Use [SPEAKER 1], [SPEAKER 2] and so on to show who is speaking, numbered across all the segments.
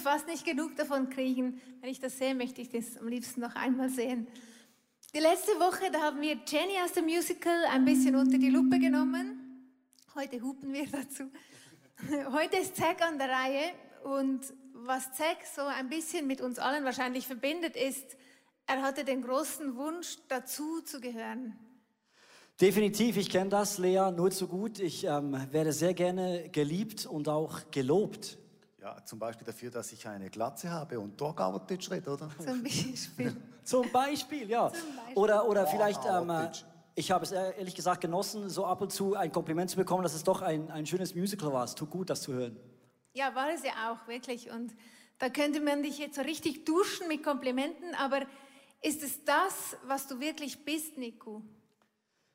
[SPEAKER 1] fast nicht genug davon kriegen. Wenn ich das sehe, möchte ich das am liebsten noch einmal sehen. Die letzte Woche, da haben wir Jenny aus dem Musical ein bisschen unter die Lupe genommen. Heute hupen wir dazu. Heute ist Zack an der Reihe und was Zack so ein bisschen mit uns allen wahrscheinlich verbindet, ist, er hatte den großen Wunsch, dazu zu gehören.
[SPEAKER 2] Definitiv, ich kenne das, Lea, nur zu gut. Ich ähm, werde sehr gerne geliebt und auch gelobt.
[SPEAKER 3] Ja, zum Beispiel dafür, dass ich eine Glatze habe und Torgauerdeutsch rede, oder?
[SPEAKER 1] Zum Beispiel.
[SPEAKER 2] Zum Beispiel, ja.
[SPEAKER 1] Zum Beispiel.
[SPEAKER 2] Oder, oder vielleicht, ähm, äh, ich habe es äh, ehrlich gesagt genossen, so ab und zu ein Kompliment zu bekommen, dass es doch ein, ein schönes Musical war. Es tut gut, das zu hören.
[SPEAKER 1] Ja, war es ja auch, wirklich. Und da könnte man dich jetzt so richtig duschen mit Komplimenten, aber ist es das, was du wirklich bist, Nico?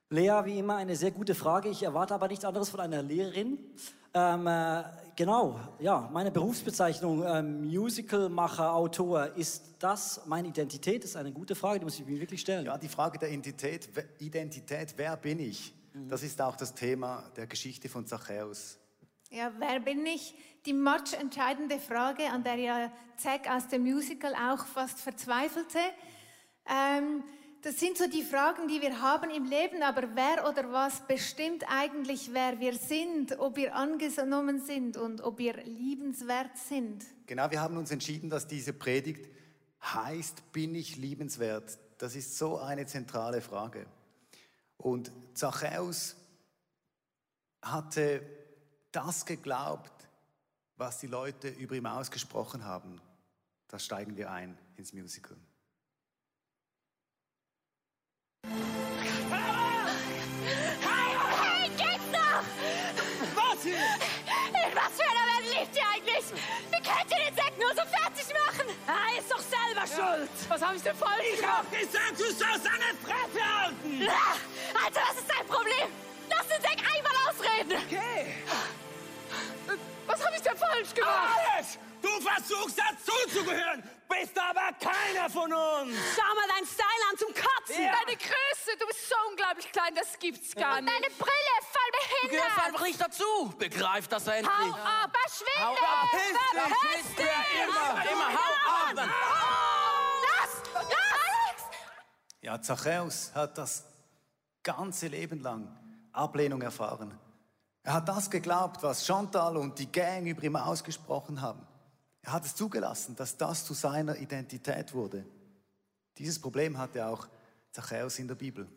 [SPEAKER 2] Lea, wie immer eine sehr gute Frage. Ich erwarte aber nichts anderes von einer Lehrerin. Ähm, äh, genau, ja, meine Berufsbezeichnung, ähm, Musicalmacher, Autor, ist das meine Identität? Das ist eine gute Frage, die muss ich mir wirklich stellen.
[SPEAKER 3] Ja, die Frage der Identität, wer- Identität, wer bin ich? Das ist auch das Thema der Geschichte von Zachäus.
[SPEAKER 1] Ja, wer bin ich? Die matchentscheidende Frage, an der ja Zack aus dem Musical auch fast verzweifelte. Ähm, das sind so die Fragen, die wir haben im Leben, aber wer oder was bestimmt eigentlich, wer wir sind, ob wir angenommen sind und ob wir liebenswert sind?
[SPEAKER 3] Genau, wir haben uns entschieden, dass diese Predigt heißt, bin ich liebenswert? Das ist so eine zentrale Frage. Und Zachäus hatte das geglaubt, was die Leute über ihn ausgesprochen haben. Da steigen wir ein ins Musical.
[SPEAKER 4] Hey, geht's noch?
[SPEAKER 5] Was hier?
[SPEAKER 4] In was für einer Welt lebt ihr eigentlich? Wie könnt ihr den Sack nur so fertig machen?
[SPEAKER 5] Er ist doch selber schuld. Was habe ich denn falsch
[SPEAKER 6] Ich hab gesagt, du sollst eine Fresse halten!
[SPEAKER 4] Ah, Alter, was ist dein Problem? Lass den Sack einmal ausreden.
[SPEAKER 5] Okay. Was habe ich denn falsch gemacht?
[SPEAKER 6] Alles! Du versuchst dazuzugehören, bist aber keiner von uns!
[SPEAKER 5] Schau mal deinen Style an zum Kotzen.
[SPEAKER 6] Ja.
[SPEAKER 5] Deine Größe, du bist so unglaublich klein, das gibt's gar
[SPEAKER 4] Und
[SPEAKER 5] nicht.
[SPEAKER 4] deine Brille, voll
[SPEAKER 7] Du gehörst
[SPEAKER 4] behindert.
[SPEAKER 7] einfach nicht dazu. Begreif das endlich.
[SPEAKER 4] Hau ab, verschwinde.
[SPEAKER 7] Hau ab.
[SPEAKER 4] Verpiss
[SPEAKER 7] Piss
[SPEAKER 4] dich.
[SPEAKER 7] dich. Immer, immer, hau ab.
[SPEAKER 4] Lass, lass.
[SPEAKER 3] Ja, Zachäus hat das ganze Leben lang Ablehnung erfahren. Er hat das geglaubt, was Chantal und die Gang über ihn ausgesprochen haben. Er hat es zugelassen, dass das zu seiner Identität wurde. Dieses Problem hatte auch Zachäus in der Bibel.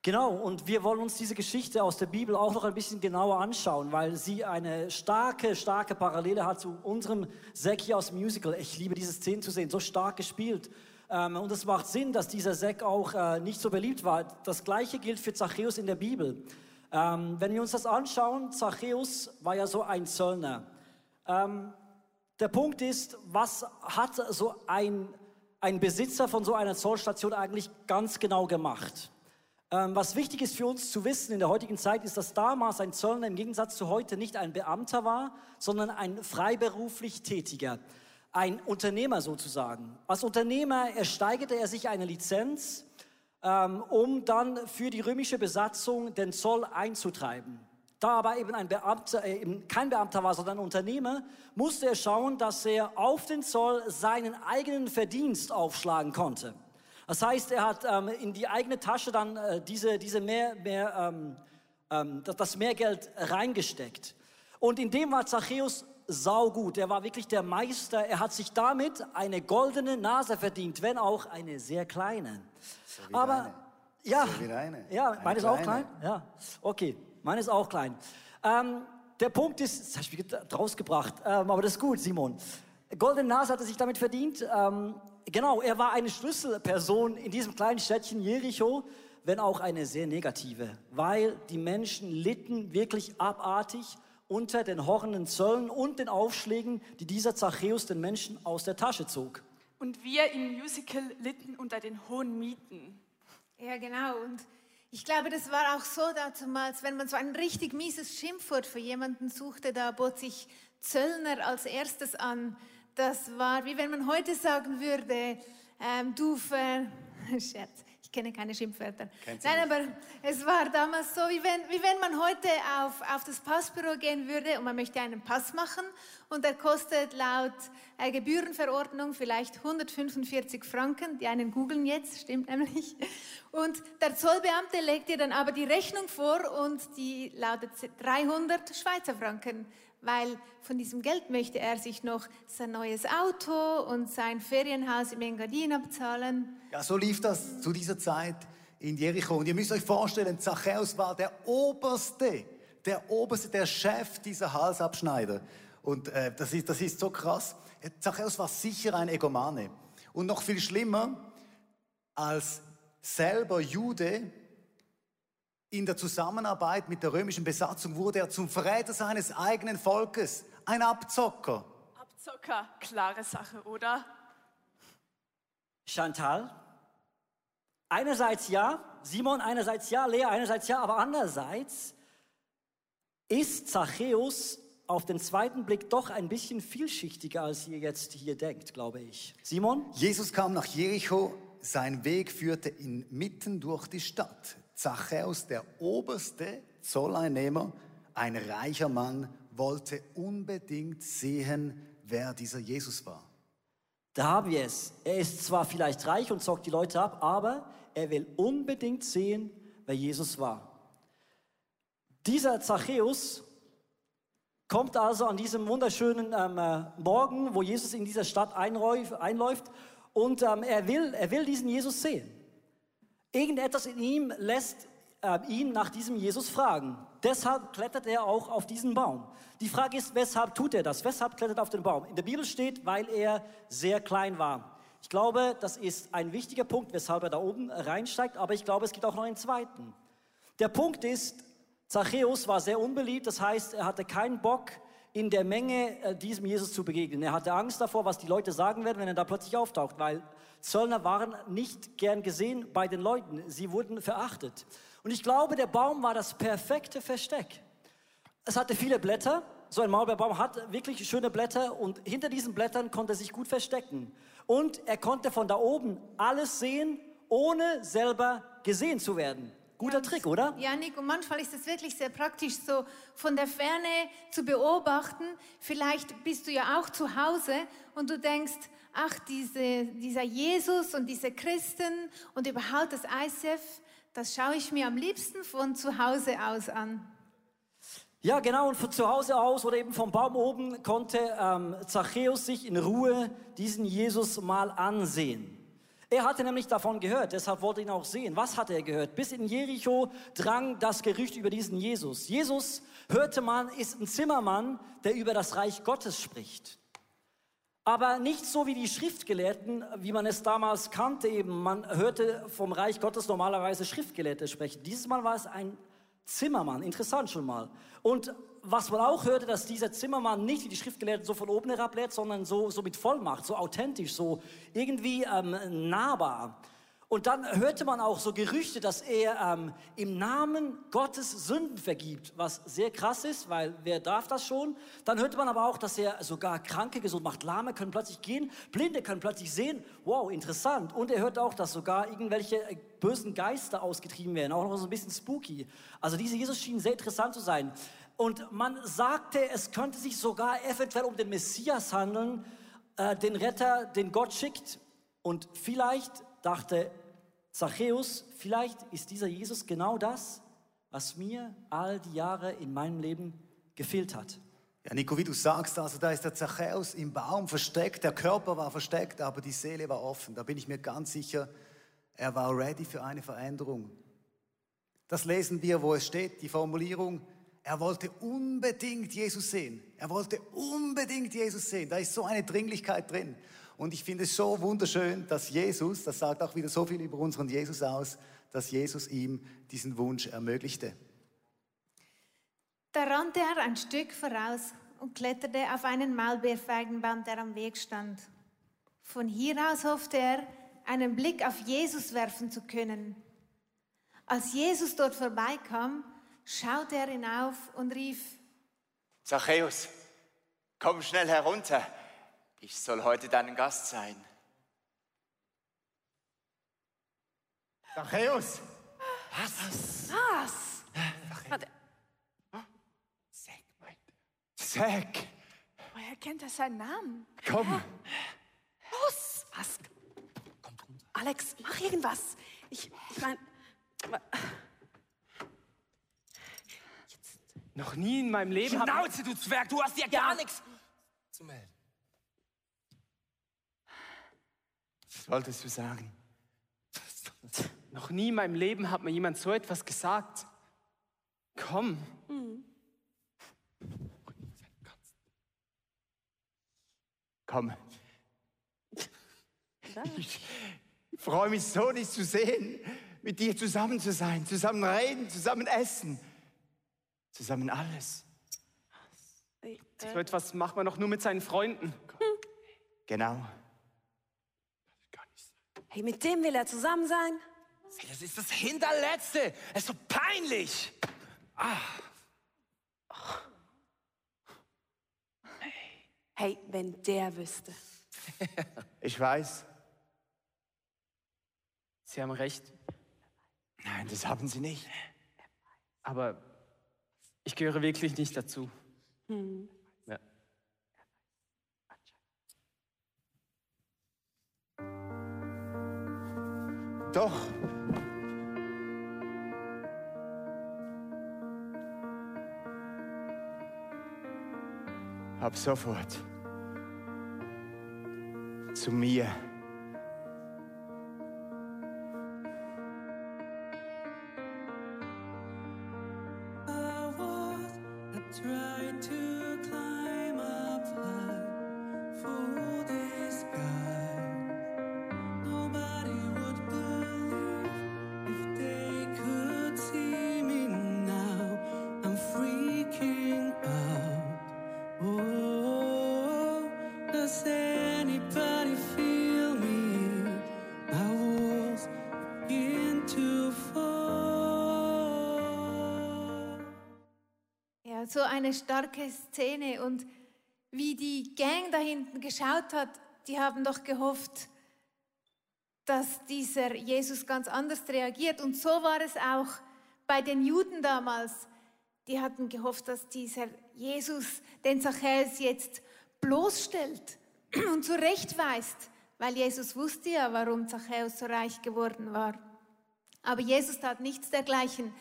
[SPEAKER 2] Genau, und wir wollen uns diese Geschichte aus der Bibel auch noch ein bisschen genauer anschauen, weil sie eine starke, starke Parallele hat zu unserem Zack hier aus dem Musical. Ich liebe diese Szene zu sehen, so stark gespielt. Ähm, und es macht Sinn, dass dieser Zack auch äh, nicht so beliebt war. Das gleiche gilt für Zachäus in der Bibel. Ähm, wenn wir uns das anschauen, Zachäus war ja so ein Zöllner. Der Punkt ist, was hat so ein, ein Besitzer von so einer Zollstation eigentlich ganz genau gemacht? Ähm, was wichtig ist für uns zu wissen in der heutigen Zeit, ist, dass damals ein Zöllner im Gegensatz zu heute nicht ein Beamter war, sondern ein freiberuflich Tätiger, ein Unternehmer sozusagen. Als Unternehmer ersteigerte er sich eine Lizenz, ähm, um dann für die römische Besatzung den Zoll einzutreiben. Da aber eben ein Beamter, äh, eben kein Beamter war, sondern ein Unternehmer, musste er schauen, dass er auf den Zoll seinen eigenen Verdienst aufschlagen konnte. Das heißt, er hat ähm, in die eigene Tasche dann äh, diese, diese mehr, mehr, ähm, ähm, das, das Mehrgeld reingesteckt. Und in dem war Zachäus saugut. Er war wirklich der Meister. Er hat sich damit eine goldene Nase verdient, wenn auch eine sehr kleine.
[SPEAKER 3] wie
[SPEAKER 2] Aber
[SPEAKER 3] deine.
[SPEAKER 2] ja,
[SPEAKER 3] So
[SPEAKER 2] ja,
[SPEAKER 3] Eine
[SPEAKER 2] meine ist auch klein. Ja, okay, meine ist auch klein. Ähm, der Punkt ist, das habe ich wieder draus gebracht, ähm, aber das ist gut, Simon. Goldene Nase hat er sich damit verdient. Ähm, genau, er war eine Schlüsselperson in diesem kleinen Städtchen Jericho, wenn auch eine sehr negative, weil die Menschen litten wirklich abartig unter den horrenden Zöllen und den Aufschlägen, die dieser Zachäus den Menschen aus der Tasche zog.
[SPEAKER 8] Und wir im Musical litten unter den hohen Mieten.
[SPEAKER 1] Ja, genau. Und ich glaube, das war auch so damals, wenn man so ein richtig mieses Schimpfwort für jemanden suchte, da bot sich Zöllner als erstes an. Das war wie wenn man heute sagen würde, ähm, du ver... Scherz. Ich kenne keine Schimpfwörter. Nein, aber es war damals so, wie wenn, wie wenn man heute auf, auf das Passbüro gehen würde und man möchte einen Pass machen und der kostet laut äh, Gebührenverordnung vielleicht 145 Franken. Die einen googeln jetzt, stimmt nämlich. Und der Zollbeamte legt dir dann aber die Rechnung vor und die lautet 300 Schweizer Franken weil von diesem Geld möchte er sich noch sein neues Auto und sein Ferienhaus im Engadin abzahlen.
[SPEAKER 3] Ja, so lief das zu dieser Zeit in Jericho. Und ihr müsst euch vorstellen, Zachäus war der Oberste, der Oberste, der Chef dieser Halsabschneider. Und äh, das, ist, das ist so krass. Zachäus war sicher ein Egomane. Und noch viel schlimmer, als selber Jude in der Zusammenarbeit mit der römischen Besatzung wurde er zum Verräter seines eigenen Volkes, ein Abzocker.
[SPEAKER 8] Abzocker, klare Sache, oder?
[SPEAKER 2] Chantal, einerseits ja, Simon einerseits ja, Lea einerseits ja, aber andererseits ist Zachäus auf den zweiten Blick doch ein bisschen vielschichtiger, als ihr jetzt hier denkt, glaube ich. Simon?
[SPEAKER 3] Jesus kam nach Jericho, sein Weg führte ihn mitten durch die Stadt. Zachäus, der oberste Zolleinnehmer, ein reicher Mann, wollte unbedingt sehen, wer dieser Jesus war.
[SPEAKER 2] Da haben wir es. Er ist zwar vielleicht reich und zockt die Leute ab, aber er will unbedingt sehen, wer Jesus war. Dieser Zachäus kommt also an diesem wunderschönen ähm, äh, Morgen, wo Jesus in dieser Stadt einläuft, und ähm, er, will, er will diesen Jesus sehen. Irgendetwas in ihm lässt äh, ihn nach diesem Jesus fragen. Deshalb klettert er auch auf diesen Baum. Die Frage ist, weshalb tut er das? Weshalb klettert er auf den Baum? In der Bibel steht, weil er sehr klein war. Ich glaube, das ist ein wichtiger Punkt, weshalb er da oben reinsteigt, aber ich glaube, es gibt auch noch einen zweiten. Der Punkt ist, Zachäus war sehr unbeliebt, das heißt, er hatte keinen Bock, in der Menge äh, diesem Jesus zu begegnen. Er hatte Angst davor, was die Leute sagen werden, wenn er da plötzlich auftaucht, weil Zöllner waren nicht gern gesehen bei den Leuten. Sie wurden verachtet. Und ich glaube, der Baum war das perfekte Versteck. Es hatte viele Blätter. So ein Maulbeerbaum hat wirklich schöne Blätter und hinter diesen Blättern konnte er sich gut verstecken. Und er konnte von da oben alles sehen, ohne selber gesehen zu werden. Guter Trick, oder?
[SPEAKER 1] Ja, Nico, manchmal ist es wirklich sehr praktisch, so von der Ferne zu beobachten. Vielleicht bist du ja auch zu Hause und du denkst, ach, diese, dieser Jesus und diese Christen und überhaupt das ICF, das schaue ich mir am liebsten von zu Hause aus an.
[SPEAKER 2] Ja, genau, und von zu Hause aus oder eben vom Baum oben konnte ähm, Zachäus sich in Ruhe diesen Jesus mal ansehen. Er hatte nämlich davon gehört, deshalb wollte ihn auch sehen. Was hatte er gehört? Bis in Jericho drang das Gerücht über diesen Jesus. Jesus, hörte man, ist ein Zimmermann, der über das Reich Gottes spricht. Aber nicht so wie die Schriftgelehrten, wie man es damals kannte eben. Man hörte vom Reich Gottes normalerweise Schriftgelehrte sprechen. Dieses Mal war es ein Zimmermann. Interessant schon mal. Und was man auch hörte, dass dieser Zimmermann nicht wie die Schriftgelehrten so von oben herab lehrt, sondern so, so mit Vollmacht, so authentisch, so irgendwie ähm, nahbar. Und dann hörte man auch so Gerüchte, dass er ähm, im Namen Gottes Sünden vergibt, was sehr krass ist, weil wer darf das schon? Dann hörte man aber auch, dass er sogar Kranke gesund macht. Lahme können plötzlich gehen, Blinde können plötzlich sehen. Wow, interessant. Und er hörte auch, dass sogar irgendwelche äh, bösen Geister ausgetrieben werden, auch noch so ein bisschen spooky. Also dieser Jesus schien sehr interessant zu sein. Und man sagte, es könnte sich sogar eventuell um den Messias handeln, äh, den Retter, den Gott schickt. Und vielleicht dachte Zachäus, vielleicht ist dieser Jesus genau das, was mir all die Jahre in meinem Leben gefehlt hat.
[SPEAKER 3] Ja, Nico, wie du sagst, also da ist der Zachäus im Baum versteckt, der Körper war versteckt, aber die Seele war offen. Da bin ich mir ganz sicher, er war ready für eine Veränderung. Das lesen wir, wo es steht, die Formulierung, er wollte unbedingt Jesus sehen. Er wollte unbedingt Jesus sehen. Da ist so eine Dringlichkeit drin. Und ich finde es so wunderschön, dass Jesus, das sagt auch wieder so viel über unseren Jesus aus, dass Jesus ihm diesen Wunsch ermöglichte.
[SPEAKER 1] Da rannte er ein Stück voraus und kletterte auf einen Maulbeerfeigenbaum, der am Weg stand. Von hier aus hoffte er, einen Blick auf Jesus werfen zu können. Als Jesus dort vorbeikam, schaute er hinauf und rief,
[SPEAKER 9] Zachäus, komm schnell herunter, ich soll heute dein Gast sein. Zachäus!
[SPEAKER 8] Was? Warte,
[SPEAKER 9] Zack, meint er. Zack,
[SPEAKER 8] woher kennt er seinen Namen?
[SPEAKER 9] komm.
[SPEAKER 8] Los! Was? Alex, mach irgendwas. Ich, ich meine,
[SPEAKER 6] Noch nie in meinem Leben
[SPEAKER 7] Schnauze, du Zwerg, du hast ja gar nichts zu melden.
[SPEAKER 9] Was wolltest du sagen?
[SPEAKER 6] Noch nie in meinem Leben hat mir jemand so etwas gesagt. Komm.
[SPEAKER 9] Komm. Ich freue mich so, dich zu sehen, mit dir zusammen zu sein, zusammen reden, zusammen essen, zusammen alles.
[SPEAKER 6] So etwas macht man doch nur mit seinen Freunden.
[SPEAKER 9] Genau.
[SPEAKER 10] Hey, mit dem will er zusammen sein?
[SPEAKER 7] Ey, Das ist das Hinterletzte. Es ist so peinlich.
[SPEAKER 10] Hey, wenn der wüsste.
[SPEAKER 9] Ich weiß.
[SPEAKER 6] Sie haben recht.
[SPEAKER 9] Nein, das haben sie nicht.
[SPEAKER 6] Aber ich gehöre wirklich nicht dazu. Ja.
[SPEAKER 9] Doch. Ab sofort. Zu mir.
[SPEAKER 1] So eine starke Szene und wie die Gang da hinten geschaut hat, die haben doch gehofft, dass dieser Jesus ganz anders reagiert. Und so war es auch bei den Juden damals. Die hatten gehofft, dass dieser Jesus den Zachäus jetzt bloßstellt und zurechtweist, weil Jesus wusste ja, warum Zachäus so reich geworden war. Aber Jesus tat nichts dergleichen.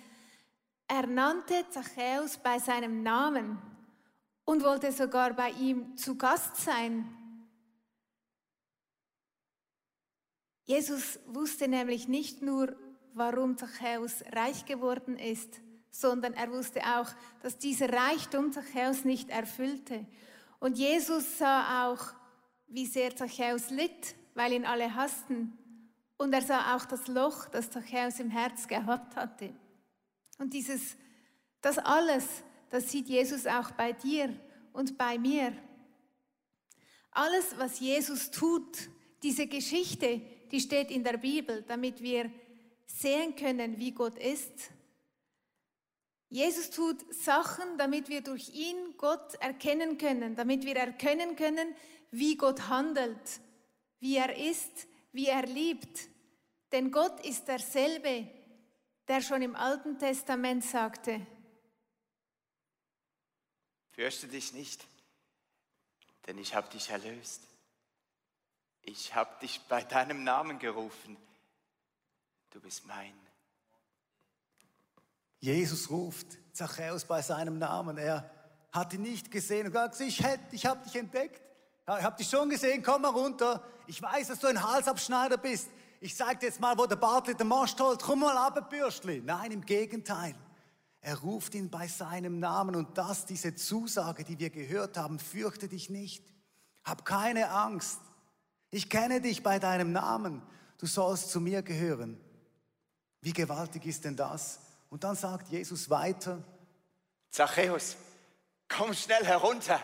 [SPEAKER 1] Er nannte Zachäus bei seinem Namen und wollte sogar bei ihm zu Gast sein. Jesus wusste nämlich nicht nur, warum Zachäus reich geworden ist, sondern er wusste auch, dass dieser Reichtum Zachäus nicht erfüllte. Und Jesus sah auch, wie sehr Zachäus litt, weil ihn alle hassten. Und er sah auch das Loch, das Zachäus im Herz gehabt hatte. Und dieses, das alles, das sieht Jesus auch bei dir und bei mir. Alles, was Jesus tut, diese Geschichte, die steht in der Bibel, damit wir sehen können, wie Gott ist. Jesus tut Sachen, damit wir durch ihn Gott erkennen können, damit wir erkennen können, wie Gott handelt, wie er ist, wie er liebt. Denn Gott ist derselbe, der schon im Alten Testament sagte,
[SPEAKER 9] Fürchte dich nicht, denn ich habe dich erlöst. Ich habe dich bei deinem Namen gerufen. Du bist mein.
[SPEAKER 3] Jesus ruft Zachäus bei seinem Namen. Er hat ihn nicht gesehen und sagt, ich, hätte- ich habe dich entdeckt. Ja, ich habe dich schon gesehen, komm mal runter. Ich weiß, dass du ein Halsabschneider bist. Ich zeig dir jetzt mal, wo der Bartli den Most holt. Komm mal ab, Bürstli. Nein, im Gegenteil. Er ruft ihn bei seinem Namen und das, diese Zusage, die wir gehört haben, fürchte dich nicht. Hab keine Angst. Ich kenne dich bei deinem Namen. Du sollst zu mir gehören. Wie gewaltig ist denn das? Und dann sagt Jesus weiter,
[SPEAKER 9] Zachäus, komm schnell herunter.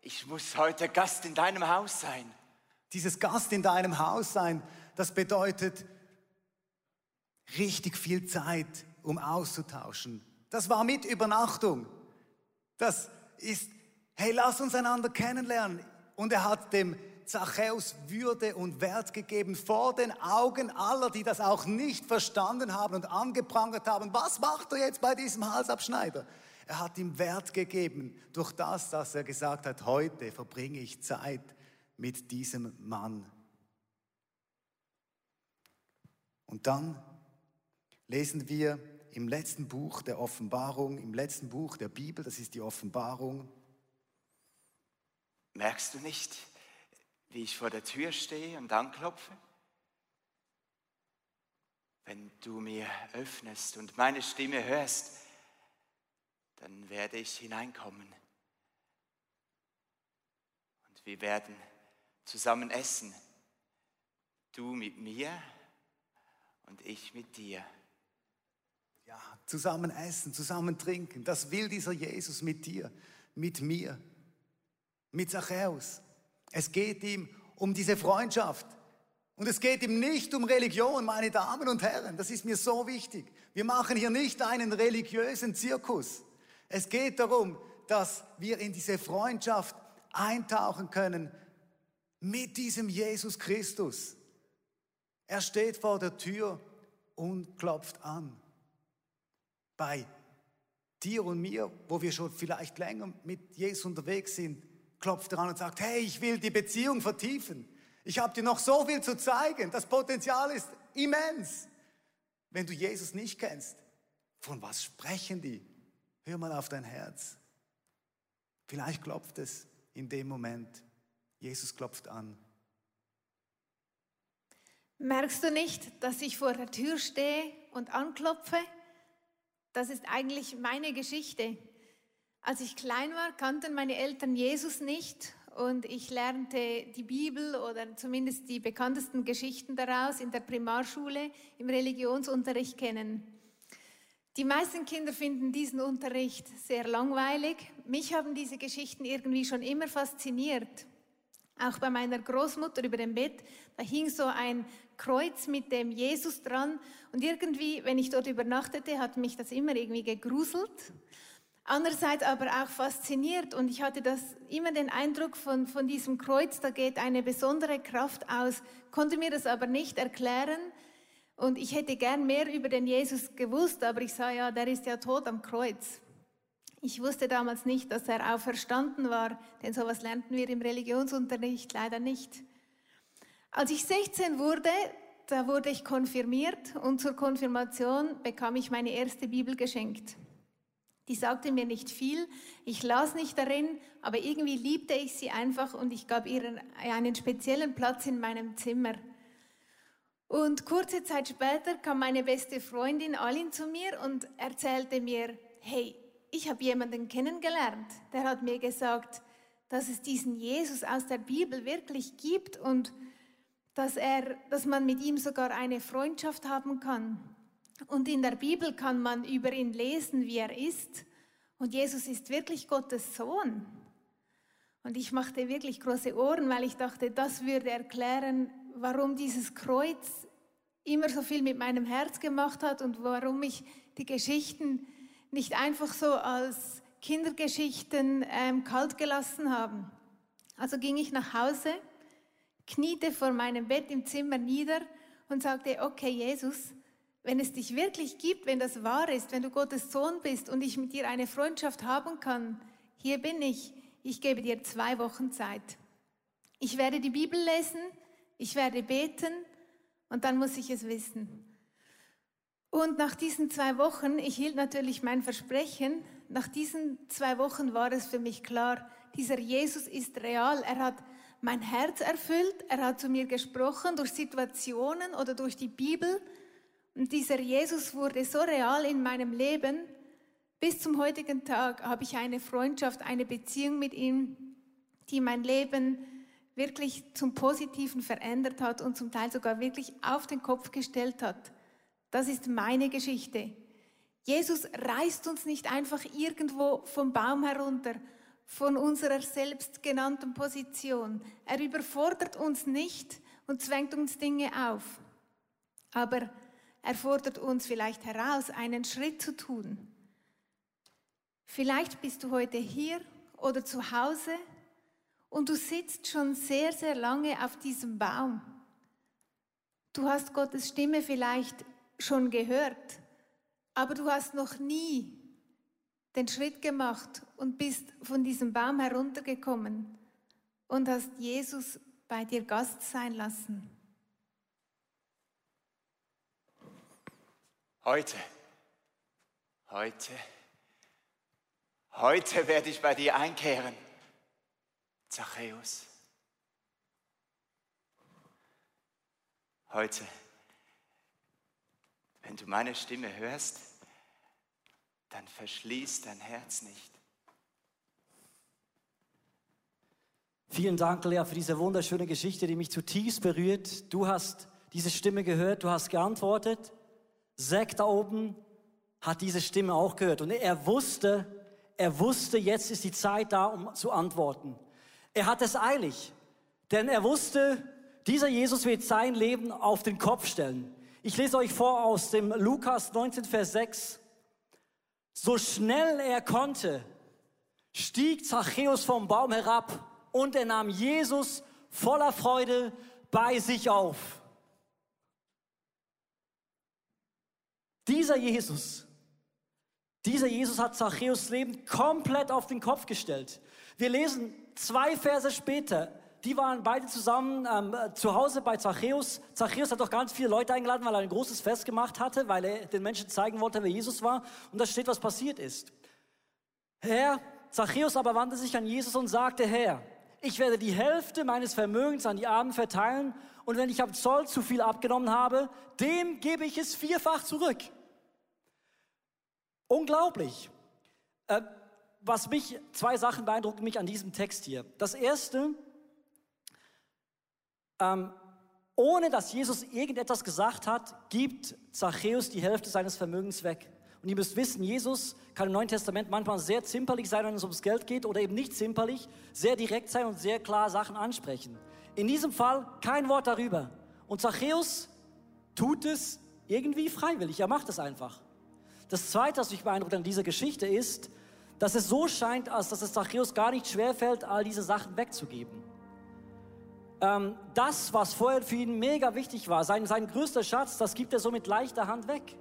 [SPEAKER 9] Ich muss heute Gast in deinem Haus sein.
[SPEAKER 3] dieses Gast in deinem Haus sein, das bedeutet richtig viel Zeit, um auszutauschen. Das war mit Übernachtung. Das ist, hey, lass uns einander kennenlernen. Und er hat dem Zachäus Würde und Wert gegeben vor den Augen aller, die das auch nicht verstanden haben und angeprangert haben. Was macht er jetzt bei diesem Halsabschneider? Er hat ihm Wert gegeben durch das, dass er gesagt hat, heute verbringe ich Zeit mit diesem Mann. Und dann lesen wir im letzten Buch der Offenbarung, im letzten Buch der Bibel, das ist die Offenbarung.
[SPEAKER 9] Merkst du nicht, wie ich vor der Tür stehe und anklopfe? Wenn du mir öffnest und meine Stimme hörst, dann werde ich hineinkommen. Und wir werden zusammen essen. Du mit mir und ich mit dir.
[SPEAKER 3] Ja, zusammen essen, zusammen trinken. Das will dieser Jesus mit dir, mit mir, mit Zachäus. Es geht ihm um diese Freundschaft. Und es geht ihm nicht um Religion, meine Damen und Herren. Das ist mir so wichtig. Wir machen hier nicht einen religiösen Zirkus. Es geht darum, dass wir in diese Freundschaft eintauchen können mit diesem Jesus Christus. Er steht vor der Tür und klopft an. Bei dir und mir, wo wir schon vielleicht länger mit Jesus unterwegs sind, klopft er an und sagt, hey, ich will die Beziehung vertiefen. Ich habe dir noch so viel zu zeigen. Das Potenzial ist immens. Wenn du Jesus nicht kennst, von was sprechen die? Hör mal auf dein Herz. Vielleicht klopft es in dem Moment. Jesus klopft an.
[SPEAKER 1] Merkst du nicht, dass ich vor der Tür stehe und anklopfe? Das ist eigentlich meine Geschichte. Als ich klein war, kannten meine Eltern Jesus nicht und ich lernte die Bibel oder zumindest die bekanntesten Geschichten daraus in der Primarschule im Religionsunterricht kennen. Die meisten Kinder finden diesen Unterricht sehr langweilig. Mich haben diese Geschichten irgendwie schon immer fasziniert. Auch bei meiner Großmutter über dem Bett, da hing so ein Kreuz mit dem Jesus dran. Und irgendwie, wenn ich dort übernachtete, hat mich das immer irgendwie gegruselt. Andererseits aber auch fasziniert. Und ich hatte das immer den Eindruck von, von diesem Kreuz, da geht eine besondere Kraft aus, konnte mir das aber nicht erklären. Und ich hätte gern mehr über den Jesus gewusst, aber ich sah ja, der ist ja tot am Kreuz. Ich wusste damals nicht, dass er auferstanden war, denn sowas lernten wir im Religionsunterricht leider nicht. Als ich 16 wurde, da wurde ich konfirmiert und zur Konfirmation bekam ich meine erste Bibel geschenkt. Die sagte mir nicht viel, ich las nicht darin, aber irgendwie liebte ich sie einfach und ich gab ihr einen speziellen Platz in meinem Zimmer. Und kurze Zeit später kam meine beste Freundin Alin zu mir und erzählte mir, hey, ich habe jemanden kennengelernt, der hat mir gesagt, dass es diesen Jesus aus der Bibel wirklich gibt und dass, er, dass man mit ihm sogar eine Freundschaft haben kann. Und in der Bibel kann man über ihn lesen, wie er ist. Und Jesus ist wirklich Gottes Sohn. Und ich machte wirklich große Ohren, weil ich dachte, das würde erklären, warum dieses Kreuz immer so viel mit meinem Herz gemacht hat und warum ich die Geschichten nicht einfach so als Kindergeschichten ähm, kalt gelassen haben. Also ging ich nach Hause, kniete vor meinem Bett im Zimmer nieder und sagte, okay Jesus, wenn es dich wirklich gibt, wenn das wahr ist, wenn du Gottes Sohn bist und ich mit dir eine Freundschaft haben kann, hier bin ich, ich gebe dir zwei Wochen Zeit. Ich werde die Bibel lesen, ich werde beten und dann muss ich es wissen. Und nach diesen zwei Wochen, ich hielt natürlich mein Versprechen, nach diesen zwei Wochen war es für mich klar, dieser Jesus ist real. Er hat mein Herz erfüllt, er hat zu mir gesprochen durch Situationen oder durch die Bibel. Und dieser Jesus wurde so real in meinem Leben. Bis zum heutigen Tag habe ich eine Freundschaft, eine Beziehung mit ihm, die mein Leben wirklich zum Positiven verändert hat und zum Teil sogar wirklich auf den Kopf gestellt hat. Das ist meine Geschichte. Jesus reißt uns nicht einfach irgendwo vom Baum herunter, von unserer selbstgenannten Position. Er überfordert uns nicht und zwängt uns Dinge auf. Aber er fordert uns vielleicht heraus, einen Schritt zu tun. Vielleicht bist du heute hier oder zu Hause und du sitzt schon sehr, sehr lange auf diesem Baum. Du hast Gottes Stimme vielleicht schon gehört, aber du hast noch nie den Schritt gemacht und bist von diesem Baum heruntergekommen und hast Jesus bei dir Gast sein lassen.
[SPEAKER 9] Heute, heute, heute werde ich bei dir einkehren, Zachäus. Heute, wenn du meine Stimme hörst, dann verschließ dein Herz nicht.
[SPEAKER 2] Vielen Dank, Lea, für diese wunderschöne Geschichte, die mich zutiefst berührt. Du hast diese Stimme gehört, du hast geantwortet. Zack da oben hat diese Stimme auch gehört und er wusste, er wusste, jetzt ist die Zeit da, um zu antworten. Er hat es eilig, denn er wusste, dieser Jesus wird sein Leben auf den Kopf stellen. Ich lese euch vor aus dem Lukas 19, Vers 6. So schnell er konnte, stieg Zachäus vom Baum herab und er nahm Jesus voller Freude bei sich auf. Dieser Jesus, dieser Jesus hat Zachäus Leben komplett auf den Kopf gestellt. Wir lesen zwei Verse später, die waren beide zusammen ähm, zu Hause bei Zachäus. Zachäus hat doch ganz viele Leute eingeladen, weil er ein großes Fest gemacht hatte, weil er den Menschen zeigen wollte, wer Jesus war. Und da steht, was passiert ist. Herr, Zachäus aber wandte sich an Jesus und sagte, Herr, ich werde die Hälfte meines Vermögens an die Armen verteilen und wenn ich am Zoll zu viel abgenommen habe, dem gebe ich es vierfach zurück. Unglaublich. Äh, was mich, zwei Sachen beeindrucken mich an diesem Text hier. Das erste, ähm, ohne dass Jesus irgendetwas gesagt hat, gibt Zachäus die Hälfte seines Vermögens weg. Und ihr müsst wissen, Jesus kann im Neuen Testament manchmal sehr zimperlich sein, wenn es ums Geld geht, oder eben nicht zimperlich, sehr direkt sein und sehr klar Sachen ansprechen. In diesem Fall kein Wort darüber. Und Zachäus tut es irgendwie freiwillig, er macht es einfach. Das Zweite, was mich beeindruckt an dieser Geschichte ist, dass es so scheint, als dass es Zachäus gar nicht schwerfällt, all diese Sachen wegzugeben. Ähm, das, was vorher für ihn mega wichtig war, sein, sein größter Schatz, das gibt er so mit leichter Hand weg.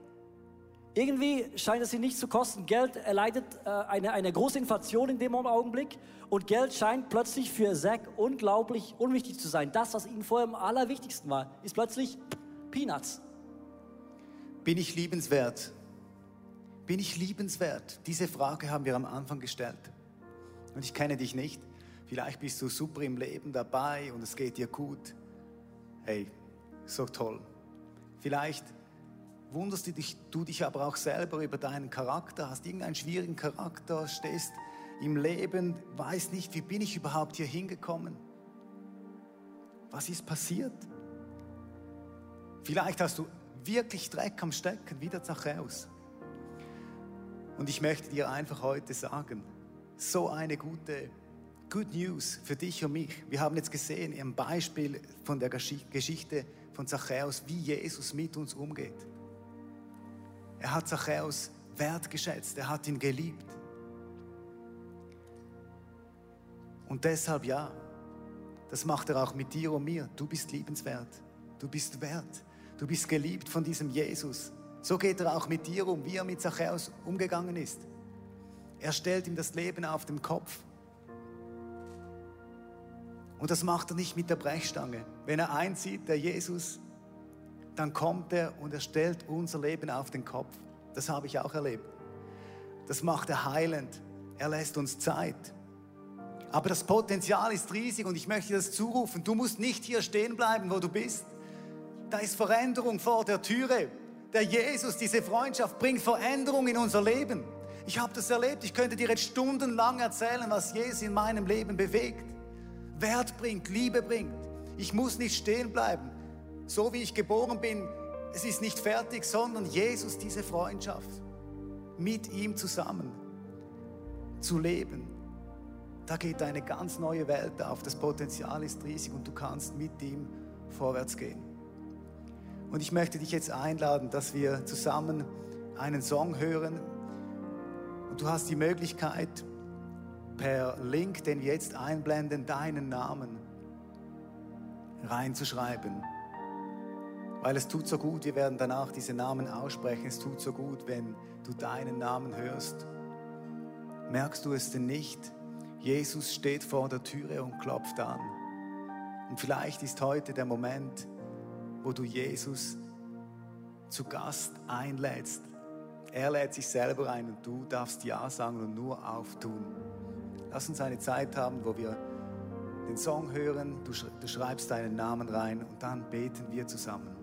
[SPEAKER 2] Irgendwie scheint es ihn nicht zu kosten. Geld erleidet äh, eine, eine große Inflation in dem Augenblick und Geld scheint plötzlich für Zack unglaublich unwichtig zu sein. Das, was ihm vorher am allerwichtigsten war, ist plötzlich Peanuts.
[SPEAKER 3] Bin ich liebenswert? Bin ich liebenswert? Diese Frage haben wir am Anfang gestellt. Und ich kenne dich nicht. Vielleicht bist du super im Leben dabei und es geht dir gut. Hey, so toll. Vielleicht wunderst du dich, du dich aber auch selber über deinen Charakter, hast irgendeinen schwierigen Charakter, stehst im Leben, weißt nicht, wie bin ich überhaupt hier hingekommen? Was ist passiert? Vielleicht hast du wirklich Dreck am Stecken, wieder Zachäus. Und ich möchte dir einfach heute sagen, so eine gute Good News für dich und mich. Wir haben jetzt gesehen im Beispiel von der Geschichte von Zachäus, wie Jesus mit uns umgeht. Er hat Zachäus wertgeschätzt, er hat ihn geliebt. Und deshalb ja, das macht er auch mit dir und mir. Du bist liebenswert, du bist wert, du bist geliebt von diesem Jesus. So geht er auch mit dir um, wie er mit Zachäus umgegangen ist. Er stellt ihm das Leben auf den Kopf. Und das macht er nicht mit der Brechstange. Wenn er einzieht, der Jesus, dann kommt er und er stellt unser Leben auf den Kopf. Das habe ich auch erlebt. Das macht er heilend. Er lässt uns Zeit. Aber das Potenzial ist riesig und ich möchte das zurufen. Du musst nicht hier stehen bleiben, wo du bist. Da ist Veränderung vor der Türe. Der Jesus, diese Freundschaft bringt Veränderung in unser Leben. Ich habe das erlebt. Ich könnte dir jetzt stundenlang erzählen, was Jesus in meinem Leben bewegt. Wert bringt, Liebe bringt. Ich muss nicht stehen bleiben. So wie ich geboren bin, es ist nicht fertig, sondern Jesus, diese Freundschaft mit ihm zusammen zu leben. Da geht eine ganz neue Welt auf. Das Potenzial ist riesig und du kannst mit ihm vorwärts gehen. Und ich möchte dich jetzt einladen, dass wir zusammen einen Song hören. Und du hast die Möglichkeit, per Link, den wir jetzt einblenden, deinen Namen reinzuschreiben. Weil es tut so gut, wir werden danach diese Namen aussprechen, es tut so gut, wenn du deinen Namen hörst. Merkst du es denn nicht? Jesus steht vor der Türe und klopft an. Und vielleicht ist heute der Moment, wo du Jesus zu Gast einlädst. Er lädt sich selber ein und du darfst Ja sagen und nur auftun. Lass uns eine Zeit haben, wo wir den Song hören, du, schreibst deinen Namen rein und dann beten wir zusammen.